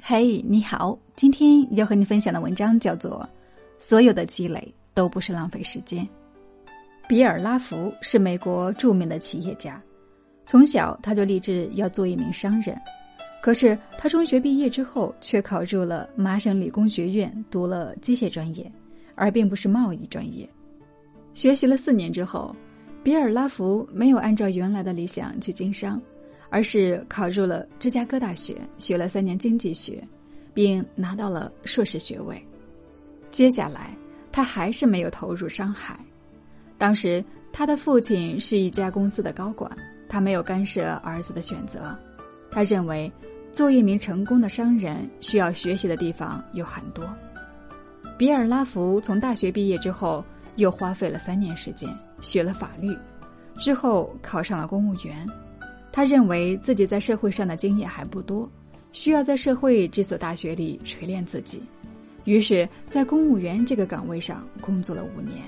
嘿，你好，今天要和你分享的文章叫做《所有的积累都不是浪费时间》。比尔·拉福是美国著名的企业家，从小他就立志要做一名商人。可是他中学毕业之后，却考入了麻省理工学院，读了机械专业，而并不是贸易专业。学习了四年之后，比尔·拉福没有按照原来的理想去经商。而是考入了芝加哥大学，学了三年经济学，并拿到了硕士学位。接下来，他还是没有投入商海。当时，他的父亲是一家公司的高管，他没有干涉儿子的选择。他认为，做一名成功的商人需要学习的地方有很多。比尔·拉福从大学毕业之后，又花费了三年时间学了法律，之后考上了公务员。他认为自己在社会上的经验还不多，需要在社会这所大学里锤炼自己，于是，在公务员这个岗位上工作了五年，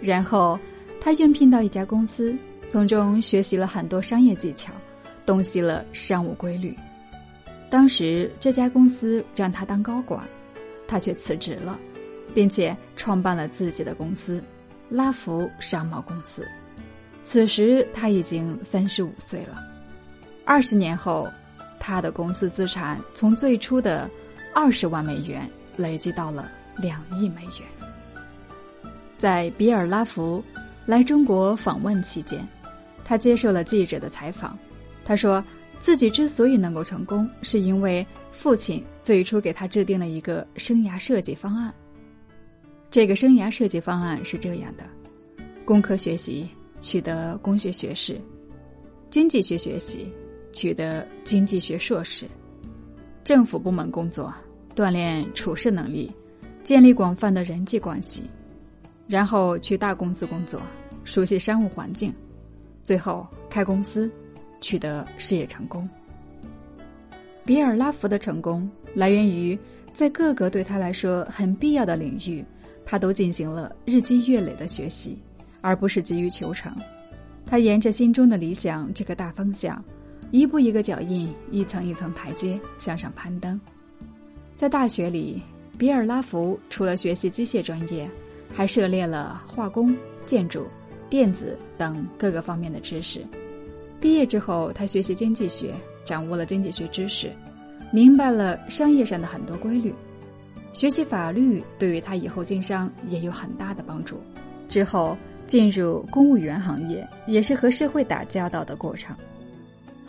然后他应聘到一家公司，从中学习了很多商业技巧，洞悉了商务规律。当时这家公司让他当高管，他却辞职了，并且创办了自己的公司——拉福商贸公司。此时他已经三十五岁了。二十年后，他的公司资产从最初的二十万美元累积到了两亿美元。在比尔·拉福来中国访问期间，他接受了记者的采访。他说自己之所以能够成功，是因为父亲最初给他制定了一个生涯设计方案。这个生涯设计方案是这样的：工科学习。取得工学学士，经济学学习，取得经济学硕士，政府部门工作，锻炼处事能力，建立广泛的人际关系，然后去大公司工作，熟悉商务环境，最后开公司，取得事业成功。比尔·拉福的成功来源于在各个对他来说很必要的领域，他都进行了日积月累的学习。而不是急于求成，他沿着心中的理想这个大方向，一步一个脚印，一层一层台阶向上攀登。在大学里，比尔·拉福除了学习机械专业，还涉猎了化工、建筑、电子等各个方面的知识。毕业之后，他学习经济学，掌握了经济学知识，明白了商业上的很多规律。学习法律对于他以后经商也有很大的帮助。之后。进入公务员行业也是和社会打交道的过程。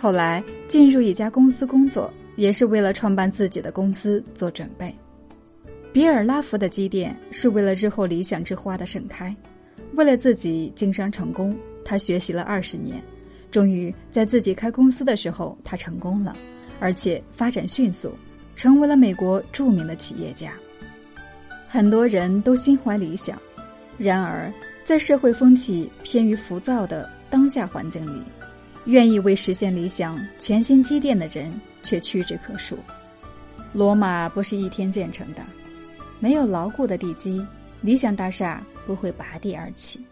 后来进入一家公司工作，也是为了创办自己的公司做准备。比尔·拉福的积淀是为了日后理想之花的盛开。为了自己经商成功，他学习了二十年，终于在自己开公司的时候，他成功了，而且发展迅速，成为了美国著名的企业家。很多人都心怀理想，然而。在社会风气偏于浮躁的当下环境里，愿意为实现理想潜心积淀的人却屈指可数。罗马不是一天建成的，没有牢固的地基，理想大厦不会拔地而起。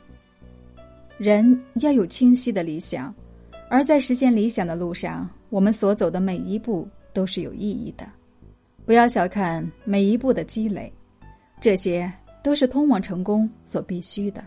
人要有清晰的理想，而在实现理想的路上，我们所走的每一步都是有意义的。不要小看每一步的积累，这些都是通往成功所必须的。